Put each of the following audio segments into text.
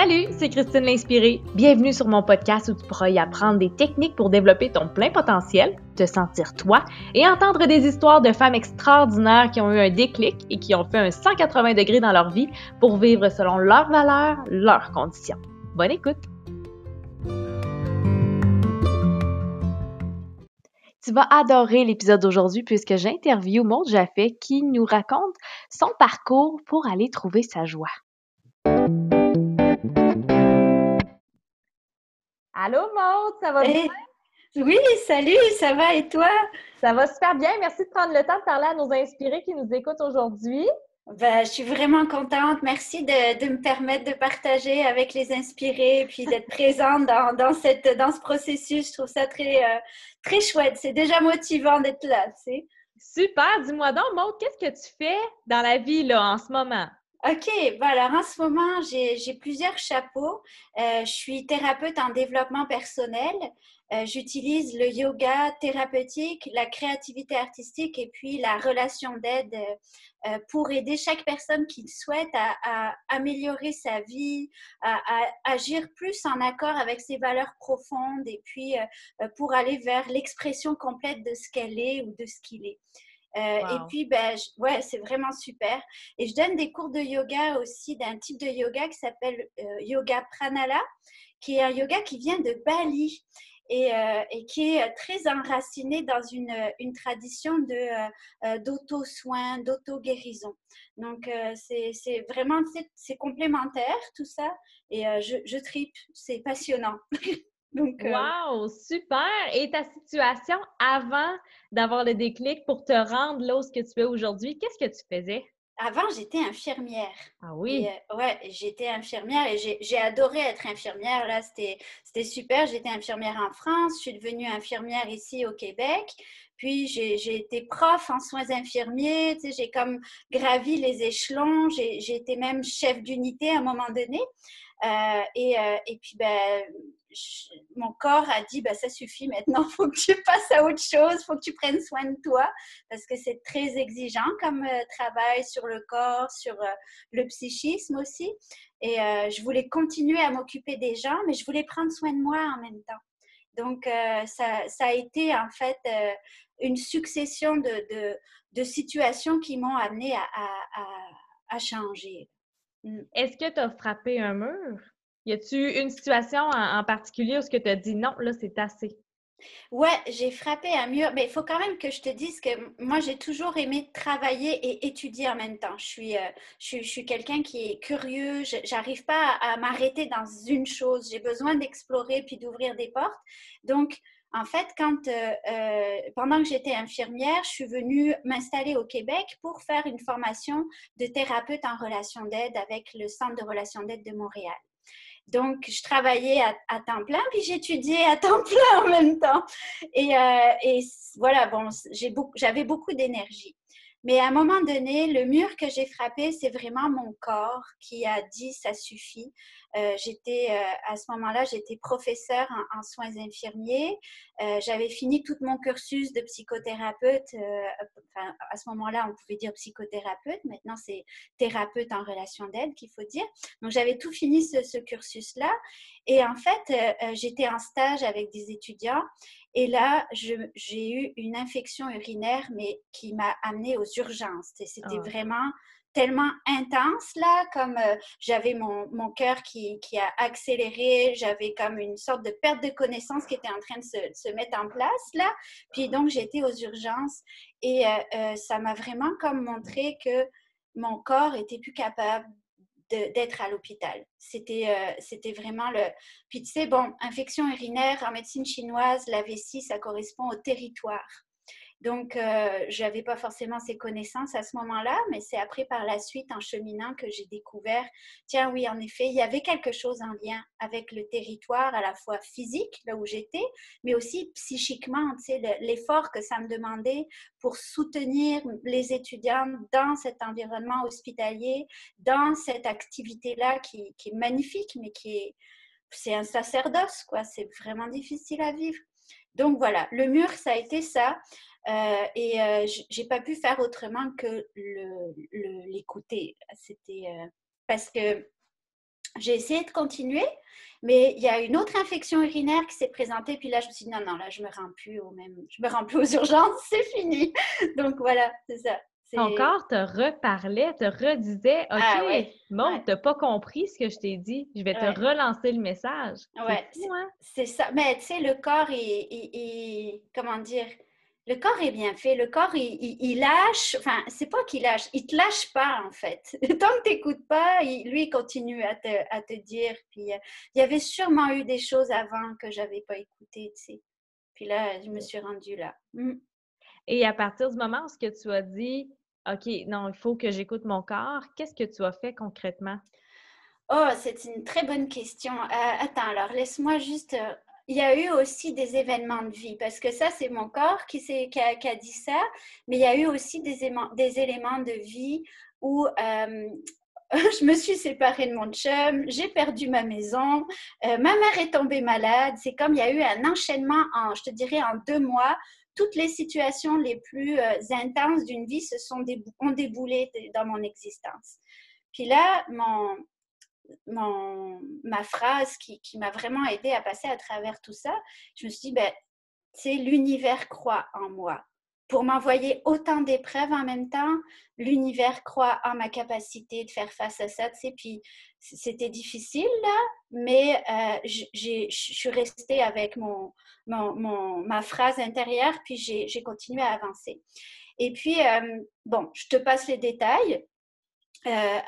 Salut, c'est Christine l'Inspirée. Bienvenue sur mon podcast où tu pourras y apprendre des techniques pour développer ton plein potentiel, te sentir toi et entendre des histoires de femmes extraordinaires qui ont eu un déclic et qui ont fait un 180 degrés dans leur vie pour vivre selon leurs valeurs, leurs conditions. Bonne écoute! Tu vas adorer l'épisode d'aujourd'hui puisque j'interviewe Maud Jaffet qui nous raconte son parcours pour aller trouver sa joie. Allô Maud, ça va bien? Oui, salut, ça va et toi? Ça va super bien. Merci de prendre le temps de parler à nos inspirés qui nous écoutent aujourd'hui. Ben, je suis vraiment contente. Merci de, me permettre de partager avec les inspirés puis d'être présente dans, cette, dans ce processus. Je trouve ça très, euh, très chouette. C'est déjà motivant d'être là, tu sais. Super. Dis-moi donc, Maud, qu'est-ce que tu fais dans la vie là, en ce moment? OK, ben alors en ce moment, j'ai plusieurs chapeaux. Euh, je suis thérapeute en développement personnel. Euh, j'utilise le yoga thérapeutique, la créativité artistique et puis la relation d'aide euh, pour aider chaque personne qui souhaite à, améliorer sa vie, à, agir plus en accord avec ses valeurs profondes et puis pour aller vers l'expression complète de ce qu'elle est ou de ce qu'il est. Euh, et puis, ben, ouais, c'est vraiment super. Et je donne des cours de yoga aussi d'un type de yoga qui s'appelle euh, Yoga Pranala, qui est un yoga qui vient de Bali. Et, euh, et, qui est très enraciné dans une, une tradition d'auto-soin, d'auto-guérison. Donc, c'est vraiment, c'est complémentaire tout ça, et je, je tripe, c'est passionnant. Donc, euh, wow, super! Et ta situation avant d'avoir le déclic pour te rendre là où ce que tu es aujourd'hui, qu'est-ce que tu faisais? Avant, j'étais infirmière. Ah oui? Euh, ouais, j'étais infirmière et j'ai adoré être infirmière. Là, c'était super. J'étais infirmière en France. Je suis devenue infirmière ici au Québec. Puis, j'ai été prof en soins infirmiers. Tu sais, j'ai comme gravi les échelons. J'ai été même chef d'unité à un moment donné. Euh, et, et, puis, ben, mon corps a dit bah, ça suffit maintenant, il faut que tu passes à autre chose, il faut que tu prennes soin de toi parce que c'est très exigeant comme euh, travail sur le corps, sur euh, le psychisme aussi. Et euh, je voulais continuer à m'occuper des gens, mais je voulais prendre soin de moi en même temps. Donc, ça, a été en fait une succession de, situations qui m'ont amené à, à, à changer. Mm. Est-ce que tu as frappé un mur? Y a-tu une situation en, particulier où ce que tu as dit non, là, c'est assez? Ouais, j'ai frappé un mur, mais il faut quand même que je te dise que moi, j'ai toujours aimé travailler et étudier en même temps. Je suis, euh, je, suis quelqu'un qui est curieux, j'arrive pas à, m'arrêter dans une chose. J'ai besoin d'explorer puis d'ouvrir des portes. Donc, en fait, quand, euh, euh, pendant que j'étais infirmière, je suis venue m'installer au Québec pour faire une formation de thérapeute en relation d'aide avec le Centre de relation d'aide de Montréal. Donc, je travaillais à, temps plein, puis j'étudiais à temps plein en même temps. Et, euh, voilà, bon, j'avais beaucoup d'énergie. Mais à un moment donné, le mur que j'ai frappé, c'est vraiment mon corps qui a dit ça suffit. Euh, j'étais euh, à ce moment-là, j'étais professeure en, soins infirmiers. Euh, j'avais fini tout mon cursus de psychothérapeute. Enfin, à ce moment-là, on pouvait dire psychothérapeute. Maintenant, c'est thérapeute en relation d'aide qu'il faut dire. Donc, j'avais tout fini ce, ce cursus-là. Et en fait, j'étais en stage avec des étudiants. Et là, j'ai eu une infection urinaire, mais qui m'a amenée aux urgences. C'était ah. vraiment tellement intense là, comme euh, j'avais mon, mon cœur qui, qui, a accéléré, j'avais comme une sorte de perte de connaissance qui était en train de se, se mettre en place là. Puis donc j'étais aux urgences et euh, euh, ça m'a vraiment comme montré que mon corps était plus capable d'être à l'hôpital. C'était c'était vraiment le... Puis tu sais, bon, infection urinaire en médecine chinoise, la vessie, ça correspond au territoire. Donc, euh, je n'avais pas forcément ces connaissances à ce moment-là, mais c'est après, par la suite, en cheminant, que j'ai découvert, tiens, oui, en effet, il y avait quelque chose en lien avec le territoire, à la fois physique, là où j'étais, mais aussi psychiquement, tu sais, l'effort que ça me demandait pour soutenir les étudiants dans cet environnement hospitalier, dans cette activité-là qui, qui est magnifique, mais qui est, c'est un sacerdoce, quoi. C'est vraiment difficile à vivre. Donc voilà, le mur, ça a été ça. Euh, et euh, j'ai pas pu faire autrement que l'écouter. C'était euh, parce que j'ai essayé de continuer, mais il y a une autre infection urinaire qui s'est présentée. Puis là, je me suis dit, non, non, là, je me me rends plus aux urgences, c'est fini. Donc voilà, c'est ça. Ton corps te reparlait, te redisait OK, ah, bon, tu n'as pas compris ce que je t'ai dit, je vais te relancer le message. Ouais, hein? c'est ça. Mais tu sais, le corps est, comment dire, le corps est bien fait. Le corps, il, lâche, enfin, c'est pas qu'il lâche, il te lâche pas en fait. Tant que tu n'écoutes pas, lui, il continue à te, à te dire. Puis, euh, il y avait sûrement eu des choses avant que j'avais pas écoutées, tu sais. Puis là, je me suis rendue là. Mmh. Et à partir du moment où ce que tu as dit, OK, non, il faut que j'écoute mon corps. Qu'est-ce que tu as fait concrètement? Oh, c'est une très bonne question. Euh, attends, alors laisse-moi juste. Euh, il y a eu aussi des événements de vie, parce que ça, c'est mon corps qui, a, dit ça, mais il y a eu aussi des, des éléments de vie où euh, je me suis séparée de mon chum, j'ai perdu ma maison, ma mère est tombée malade. C'est comme il y a eu un enchaînement en, je te dirais, en deux mois toutes les situations les plus euh, intenses d'une vie se sont ont déboulé dans mon existence. Puis là, mon, ma phrase qui, qui m'a vraiment aidé à passer à travers tout ça, je me suis dit, ben, c'est l'univers croit en moi pour m'envoyer autant d'épreuves en même temps, l'univers croit en ma capacité de faire face à ça, puis c'était difficile, mais euh, je suis restée avec mon, mon, ma phrase intérieure, puis j'ai continué à avancer. Et puis, euh, bon, je te passe les détails. Euh,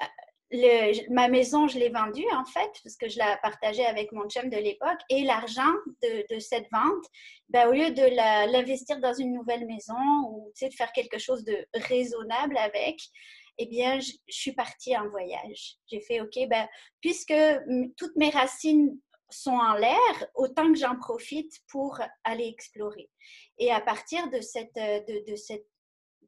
ma maison, je l'ai vendue en fait, parce que je la partageais avec mon chum de l'époque. Et l'argent de, cette vente, ben, au lieu de l'investir dans une nouvelle maison ou de faire quelque chose de raisonnable avec, eh bien, je, suis partie en voyage. J'ai fait, OK, ben, puisque toutes mes racines sont en l'air, autant que j'en profite pour aller explorer. Et à partir de cette, de, de cette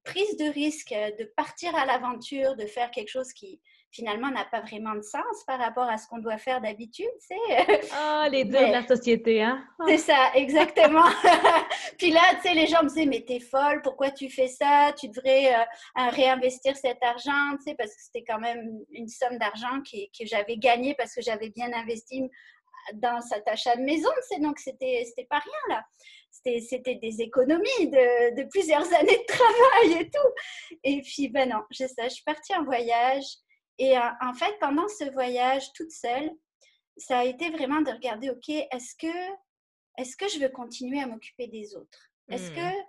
prise de risque, de partir à l'aventure, de faire quelque chose qui, finalement n'a pas vraiment de sens par rapport à ce qu'on doit faire d'habitude. Ah, les deux de la société, hein? C'est ça, exactement. Puis là, tu sais, les gens me disaient, mais t'es folle, pourquoi tu fais ça? Tu devrais euh, réinvestir cet argent, tu sais, parce que c'était quand même une somme d'argent que j'avais gagnée parce que j'avais bien investi dans cet achat de maison, tu sais, donc c'était pas rien, là c'était des économies de, de, plusieurs années de travail et tout. Et puis, ben non, je je suis partie en voyage. Et euh, en fait, pendant ce voyage toute seule, ça a été vraiment de regarder, OK, est-ce que, est que je veux continuer à m'occuper des autres? Est-ce que mmh.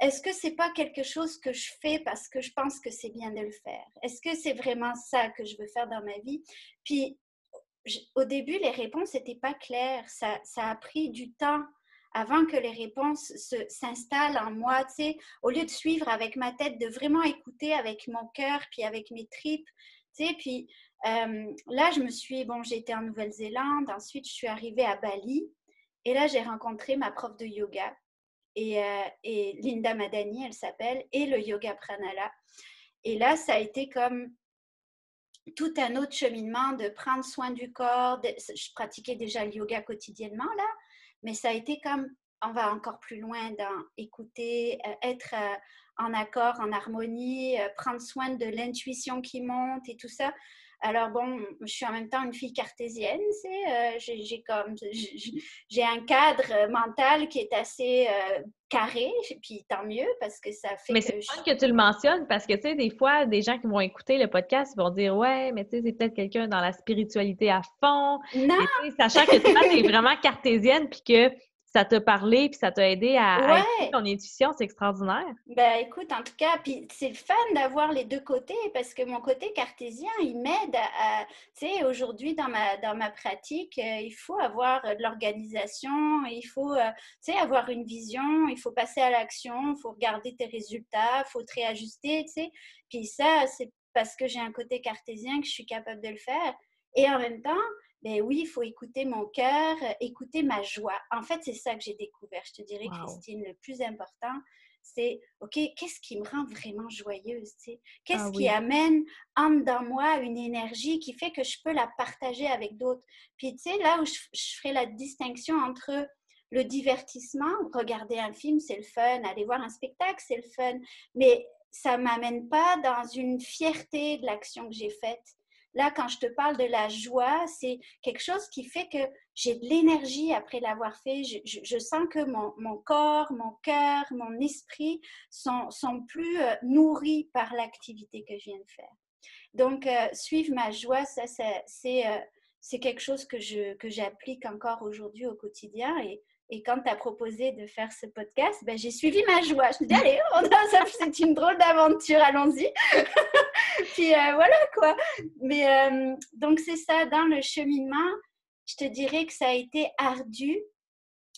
est-ce que c'est pas quelque chose que je fais parce que je pense que c'est bien de le faire? Est-ce que c'est vraiment ça que je veux faire dans ma vie? Puis, au début, les réponses n'étaient pas claires. Ça, ça, a pris du temps avant que les réponses s'installent en moi. Tu sais, au lieu de suivre avec ma tête, de vraiment écouter avec mon cœur, puis avec mes tripes, puis euh, là, je me suis, bon, été en Nouvelle-Zélande, ensuite je suis arrivée à Bali, et là, j'ai rencontré ma prof de yoga, et, euh, et Linda Madani, elle s'appelle, et le yoga pranala. Et là, ça a été comme tout un autre cheminement de prendre soin du corps. je pratiquais déjà le yoga quotidiennement, là, mais ça a été comme, on va encore plus loin dans écouter, euh, être en accord, en harmonie, euh, prendre soin de l'intuition qui monte et tout ça. Alors bon, je suis en même temps une fille cartésienne, euh, j'ai comme j'ai un cadre mental qui est assez euh, carré, puis tant mieux parce que ça fait. Mais c'est je... que tu le mentionnes parce que tu sais des fois des gens qui vont écouter le podcast vont dire ouais mais tu sais c'est peut-être quelqu'un dans la spiritualité à fond. Non. sachant que toi es vraiment cartésienne puis que ça t'a parlé puis ça t'a aidé à, ton intuition, c'est extraordinaire. Ben écoute, en tout cas, puis c'est le fun d'avoir les deux côtés parce que mon côté cartésien, il m'aide à, tu sais, aujourd'hui dans ma, dans ma pratique, euh, il faut avoir de l'organisation, il faut, euh, tu sais, avoir une vision, il faut passer à l'action, il faut regarder tes résultats, il faut te réajuster, tu sais. Puis ça, c'est parce que j'ai un côté cartésien que je suis capable de le faire. Et en même temps, ben oui, il faut écouter mon cœur, écouter ma joie. En fait, c'est ça que j'ai découvert. Je te dirais, Christine, le plus important, c'est, OK, qu'est-ce qui me rend vraiment joyeuse? Qu'est-ce ah qui amène en dedans moi une énergie qui fait que je peux la partager avec d'autres? Puis, tu sais, là où je, je ferai la distinction entre le divertissement, regarder un film, c'est le fun, aller voir un spectacle, c'est le fun, mais ça ne m'amène pas dans une fierté de l'action que j'ai faite Là, quand je te parle de la joie, c'est quelque chose qui fait que j'ai de l'énergie après l'avoir fait. Je, sens que mon, corps, mon cœur, mon esprit sont, plus euh, nourris par l'activité que je viens de faire. Donc, euh, suivre ma joie, ça, c'est c'est quelque chose que j'applique encore aujourd'hui au quotidien et et quand tu as proposé de faire ce podcast, ben, j'ai suivi ma joie. Je me dis, allez, c'est une drôle d'aventure, allons-y. Puis euh, voilà quoi. Mais euh, donc c'est ça, dans le cheminement, je te dirais que ça a été ardu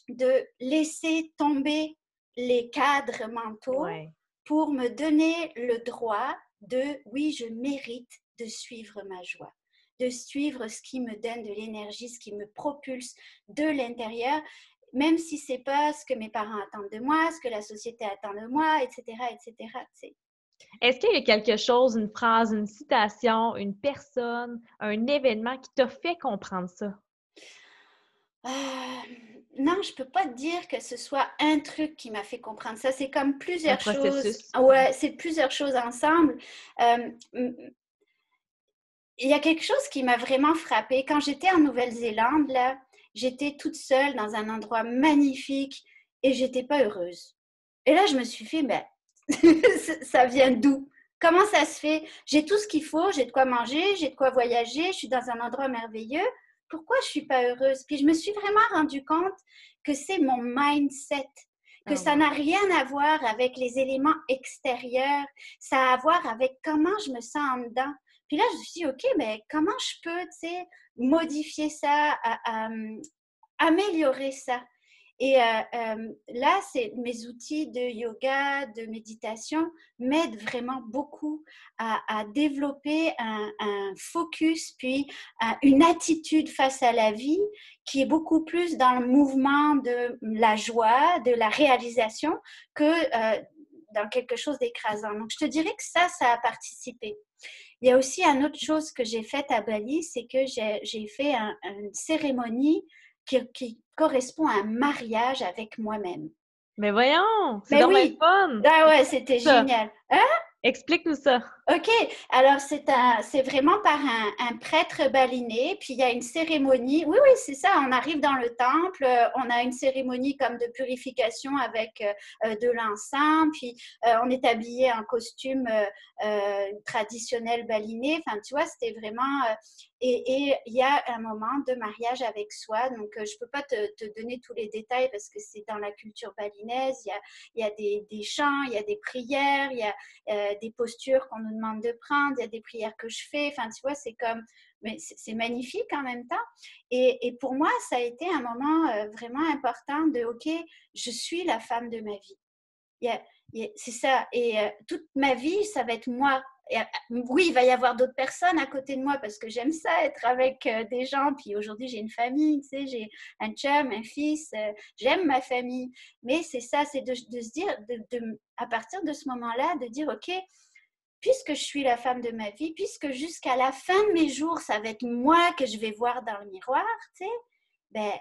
de laisser tomber les cadres mentaux pour me donner le droit de, oui, je mérite de suivre ma joie de suivre ce qui me donne de l'énergie, ce qui me propulse de l'intérieur même si c'est pas ce que mes parents attendent de moi, ce que la société attend de moi, etc., etc. Est-ce qu'il y a quelque chose, une phrase, une citation, une personne, un événement qui t'a fait comprendre ça? Euh, non, je peux pas te dire que ce soit un truc qui m'a fait comprendre ça. C'est comme plusieurs choses. Ouais, c'est plusieurs choses ensemble. Euh, il y a quelque chose qui m'a vraiment frappée. Quand j'étais en Nouvelle-Zélande, là, j'étais toute seule dans un endroit magnifique et j'étais pas heureuse. Et là, je me suis fait, ben, ça vient d'où? Comment ça se fait? J'ai tout ce qu'il faut, j'ai de quoi manger, j'ai de quoi voyager, je suis dans un endroit merveilleux. Pourquoi je suis pas heureuse? Puis je me suis vraiment rendu compte que c'est mon mindset, que ah ça n'a rien à voir avec les éléments extérieurs, ça a à voir avec comment je me sens en dedans. Puis là, je me suis dit, OK, mais comment je peux, tu sais, modifier ça, améliorer ça? Et euh, euh, là, c'est mes outils de yoga, de méditation m'aident vraiment beaucoup à, développer un, focus, puis une attitude face à la vie qui est beaucoup plus dans le mouvement de la joie, de la réalisation, que euh, dans quelque chose d'écrasant. Donc, je te dirais que ça, ça a participé. Il y a aussi une autre chose que j'ai faite à Bali, c'est que j'ai fait une cérémonie qui, correspond à un mariage avec moi-même. Mais voyons, c'est dans oui. fun! Ah ouais, c'était génial. Hein? Explique-nous ça. OK. Alors, c'est, c'est vraiment par un, prêtre baliné. Puis, il y a une cérémonie. Oui, oui, c'est ça. On arrive dans le temple. On a une cérémonie comme de purification avec euh, de l'encens. Puis, euh, on est habillé en costume euh, traditionnel baliné. Enfin, tu vois, c'était vraiment... et il y a un moment de mariage avec soi. Donc, je ne peux pas te, donner tous les détails parce que c'est dans la culture balinaise. Il y a, y a des, des, chants, il y a des prières, il y a des postures qu'on nous de prendre, il y a des prières que je fais. Enfin, tu vois, c'est comme, mais c'est magnifique en même temps. Et, pour moi, ça a été un moment euh, vraiment important de, OK, je suis la femme de ma vie. C'est ça. Et euh, toute ma vie, ça va être moi. Et, euh, oui, il va y avoir d'autres personnes à côté de moi parce que j'aime ça, être avec des gens. Puis aujourd'hui, j'ai une famille, tu sais, j'ai un chum, un fils, j'aime ma famille. Mais c'est ça, c'est de, se dire, de, à partir de ce moment-là, de dire, OK, puisque je suis la femme de ma vie, puisque jusqu'à la fin de mes jours, ça va être moi que je vais voir dans le miroir, tu sais, ben,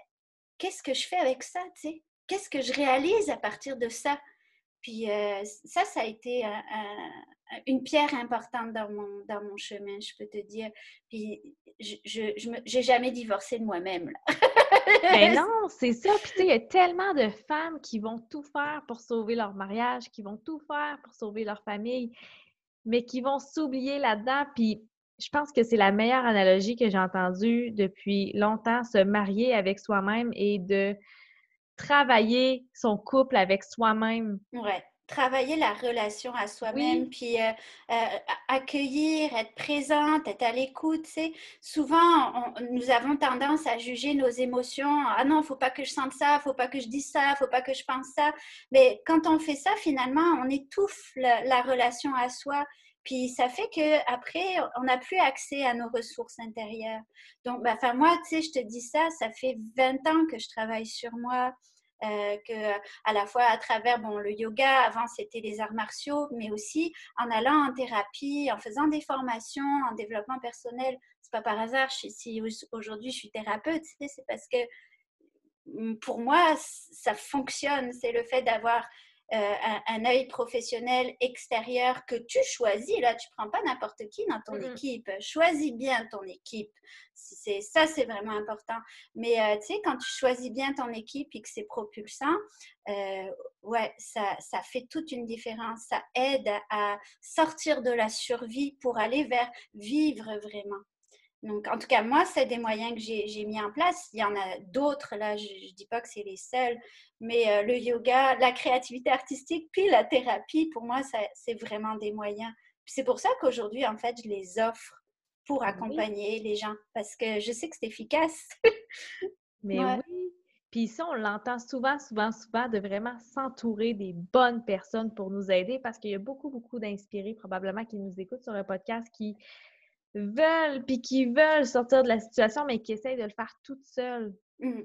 qu'est-ce que je fais avec ça, tu sais? Qu'est-ce que je réalise à partir de ça? Puis euh, ça, ça a été une pierre importante dans mon, dans mon chemin, je peux te dire. Puis je n'ai jamais divorcé de moi-même. Mais non, c'est ça. Puis tu sais, il y a tellement de femmes qui vont tout faire pour sauver leur mariage, qui vont tout faire pour sauver leur famille mais qui vont s'oublier là-dedans. Puis je pense que c'est la meilleure analogie que j'ai entendue depuis longtemps, se marier avec soi-même et de travailler son couple avec soi-même. Ouais travailler la relation à soi-même, puis euh, euh, accueillir, être présente, être à l'écoute. Souvent, nous avons tendance à juger nos émotions. Ah non, faut pas que je sente ça, faut pas que je dise ça, faut pas que je pense ça. Mais quand on fait ça, finalement, on étouffe la, relation à soi. Puis ça fait que après, on n'a plus accès à nos ressources intérieures. Donc, bah, enfin moi, tu sais, je te dis ça, ça fait 20 ans que je travaille sur moi. Euh, que à la fois à travers bon, le yoga, avant c'était les arts martiaux, mais aussi en allant en thérapie, en faisant des formations, en développement personnel. C'est pas par hasard si aujourd'hui je suis thérapeute, c'est parce que mm, pour moi ça fonctionne. C'est le fait d'avoir euh, un, œil professionnel extérieur que tu choisis. Là, tu prends pas n'importe qui dans ton équipe. Choisis bien ton équipe. C'est ça, c'est vraiment important. Mais euh, tu sais, quand tu choisis bien ton équipe et que c'est propulsant, euh, ouais, ça, ça fait toute une différence. Ça aide à sortir de la survie pour aller vers vivre vraiment. Donc, en tout cas, moi, c'est des moyens que j'ai mis en place. Il y en a d'autres, là, je ne dis pas que c'est les seuls, mais euh, le yoga, la créativité artistique, puis la thérapie, pour moi, c'est vraiment des moyens. C'est pour ça qu'aujourd'hui, en fait, je les offre pour accompagner les gens, parce que je sais que c'est efficace. mais oui. Puis ça, on l'entend souvent, souvent, souvent, de vraiment s'entourer des bonnes personnes pour nous aider, parce qu'il y a beaucoup, beaucoup d'inspirés probablement qui nous écoutent sur le podcast qui veulent, puis qui veulent sortir de la situation, mais qui essayent de le faire toutes seules. Mmh.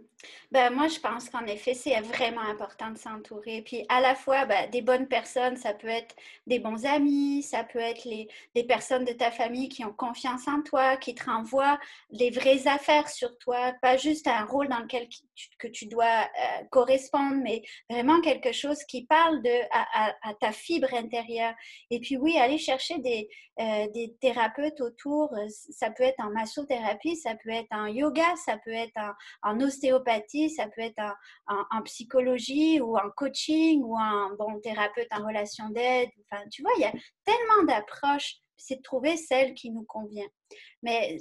Ben, moi, je pense qu'en effet, c'est vraiment important de s'entourer. Puis à la fois, ben, des bonnes personnes, ça peut être des bons amis, ça peut être les, des personnes de ta famille qui ont confiance en toi, qui te renvoient les vraies affaires sur toi, pas juste un rôle dans lequel tu, que tu dois euh, correspondre, mais vraiment quelque chose qui parle de, à, ta fibre intérieure. Et puis oui, aller chercher des, euh, des thérapeutes autour, ça peut être en massothérapie, ça peut être en yoga, ça peut être en, en ostéopathie, ça peut être en, psychologie ou en coaching ou en bon, thérapeute en relation d'aide. Enfin, tu vois, il y a tellement d'approches. C'est de trouver celle qui nous convient. Mais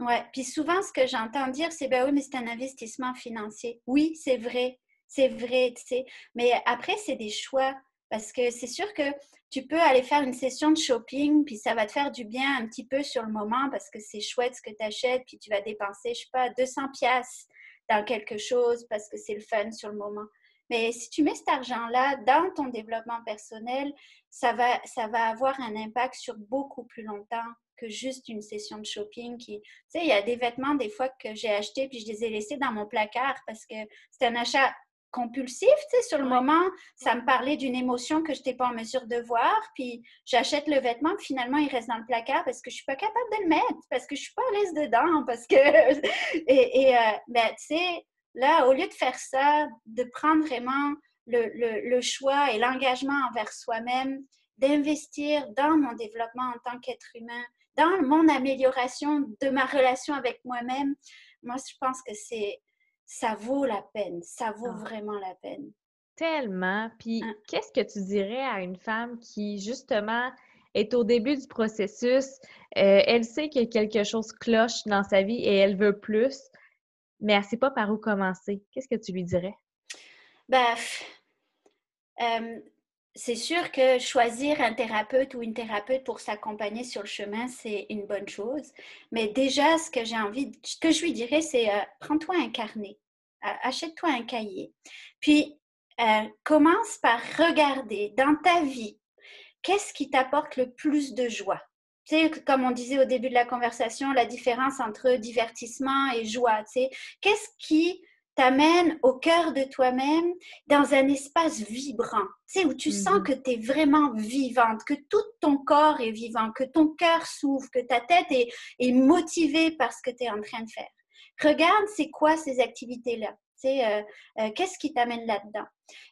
ouais, puis souvent ce que j'entends dire, c'est ben oui, mais c'est un investissement financier. Oui, c'est vrai, c'est vrai, tu sais. Mais après, c'est des choix. Parce que c'est sûr que tu peux aller faire une session de shopping, puis ça va te faire du bien un petit peu sur le moment parce que c'est chouette ce que tu achètes, puis tu vas dépenser, je sais pas, 200 pièces dans quelque chose parce que c'est le fun sur le moment. Mais si tu mets cet argent-là dans ton développement personnel, ça va, ça va avoir un impact sur beaucoup plus longtemps que juste une session de shopping qui, tu sais, il y a des vêtements des fois que j'ai achetés puis je les ai laissés dans mon placard parce que c'est un achat compulsif, tu sais, sur le moment, ça me parlait d'une émotion que je n'étais pas en mesure de voir, puis j'achète le vêtement, puis finalement, il reste dans le placard parce que je ne suis pas capable de le mettre, parce que je ne suis pas à l'aise dedans, parce que... et, et euh, ben, tu sais, là, au lieu de faire ça, de prendre vraiment le, le, le choix et l'engagement envers soi-même, d'investir dans mon développement en tant qu'être humain, dans mon amélioration de ma relation avec moi-même, moi, je pense que c'est ça vaut la peine. Ça vaut ah. vraiment la peine. Tellement. Puis, hein? qu'est-ce que tu dirais à une femme qui, justement, est au début du processus, euh, elle sait que quelque chose cloche dans sa vie et elle veut plus, mais elle ne sait pas par où commencer. Qu'est-ce que tu lui dirais? Ben, c'est sûr que choisir un thérapeute ou une thérapeute pour s'accompagner sur le chemin, c'est une bonne chose. Mais déjà, ce que j'ai envie, ce que je lui dirais, c'est euh, prends-toi un carnet, achète-toi un cahier. Puis, euh, commence par regarder dans ta vie, qu'est-ce qui t'apporte le plus de joie? Tu sais, comme on disait au début de la conversation, la différence entre divertissement et joie. Tu sais, qu'est-ce qui t'amène au cœur de toi-même dans un espace vibrant, tu sais, où tu sens mhm. que tu es vraiment vivante, que tout ton corps est vivant, que ton cœur s'ouvre, que ta tête est, est motivée par ce que tu es en train de faire. Regarde, c'est quoi ces activités-là? Tu sais, euh, euh, qu'est-ce qui t'amène là-dedans?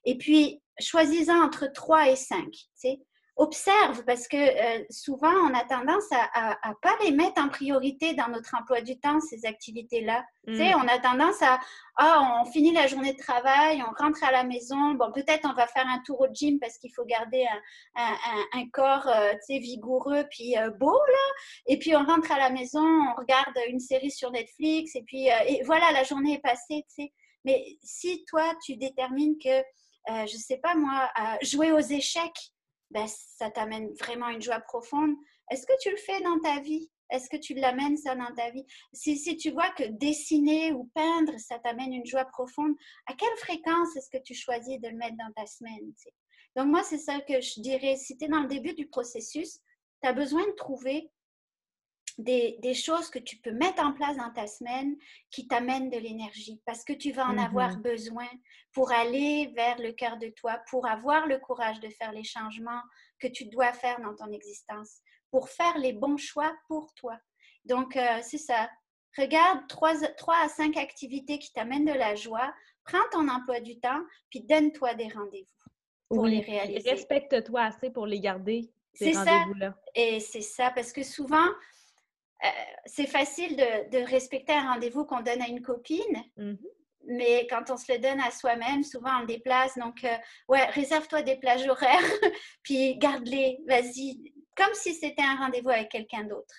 Et puis, choisis-en entre 3 et 5. Tu sais, observe parce que euh, souvent on a tendance à, à, pas les mettre en priorité dans notre emploi du temps ces activités là tu sais mm. on a tendance à ah on finit la journée de travail on rentre à la maison. Bon peut-être on va faire un tour au gym parce qu'il faut garder un, un, corps euh, tu sais vigoureux puis euh, beau là. Et puis on rentre à la maison on regarde une série sur Netflix et puis et voilà la journée est passée tu sais. Mais si toi tu détermines que je sais pas moi jouer aux échecs ben, ça t'amène vraiment une joie profonde. Est-ce que tu le fais dans ta vie? Est-ce que tu l'amènes ça dans ta vie? Si, si, tu vois que dessiner ou peindre, ça t'amène une joie profonde, à quelle fréquence est-ce que tu choisis de le mettre dans ta semaine? Donc moi, c'est ça que je dirais. Si tu es dans le début du processus, tu as besoin de trouver des, choses que tu peux mettre en place dans ta semaine qui t'amènent de l'énergie parce que tu vas en avoir mmh besoin pour aller vers le cœur de toi, pour avoir le courage de faire les changements que tu dois faire dans ton existence, pour faire les bons choix pour toi. Donc, euh, c'est ça. Regarde trois, trois à cinq activités qui t'amènent de la joie, prends ton emploi du temps, puis donne-toi des rendez-vous. pour les réaliser. Respecte-toi assez pour les garder, ces C'est ça. Et c'est ça, parce que souvent, euh, c'est facile de, de respecter un rendez-vous qu'on donne à une copine, Mhm. mais quand on se le donne à soi-même, souvent on le déplace. Donc, euh, ouais, réserve-toi des plages horaires, puis garde-les, vas-y, comme si c'était un rendez-vous avec quelqu'un d'autre.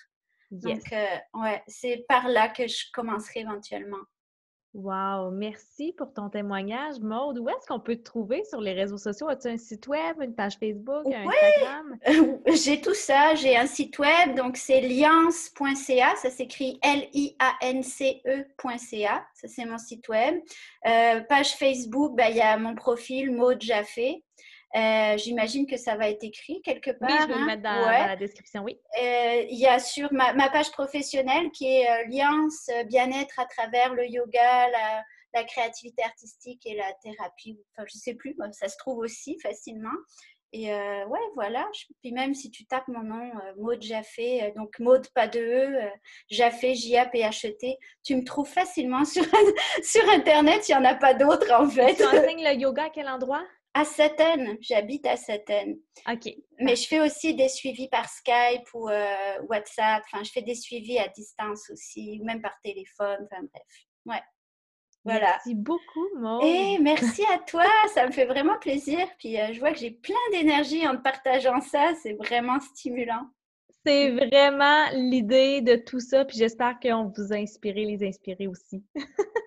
Yes. Donc, euh, ouais, c'est par là que je commencerai éventuellement. Wow, merci pour ton témoignage, Maude. Où est-ce qu'on peut te trouver sur les réseaux sociaux? As-tu un site web, une page Facebook, un Ouais. Instagram? j'ai tout ça, j'ai un site web, donc c'est liance.ca, ça s'écrit L-I-A-N-C-E.ca, ça c'est mon site web. Euh, page Facebook, ben, il y a mon profil Maud Jaffé. Euh, J'imagine que ça va être écrit quelque part. Oui, je vais le hein. mettre dans, Ouais. dans la description, oui. Euh, Il y a sur ma, ma page professionnelle qui est euh, Liance euh, bien-être à travers le yoga, la, la créativité artistique et la thérapie. Enfin, je sais plus, ça se trouve aussi facilement. Et euh, ouais, voilà. Puis même si tu tapes mon nom, euh, Maud Jaffé, euh, donc Maud pas de E, euh, Jaffé, J-A-P-H-E-T, tu me trouves facilement sur, sur Internet. Il n'y en a pas d'autres en fait. Tu enseignes le yoga à quel endroit? À Sutton, j'habite à Sutton. OK. Mais je fais aussi des suivis par Skype ou euh, WhatsApp. Enfin, je fais des suivis à distance aussi, même par téléphone. Enfin, bref. Ouais. Voilà. Merci beaucoup, Maude. Et merci à toi, ça me fait vraiment plaisir. Puis euh, je vois que j'ai plein d'énergie en te partageant ça, c'est vraiment stimulant. C'est vraiment l'idée de tout ça, puis j'espère qu'on vous a inspiré, les inspirer aussi.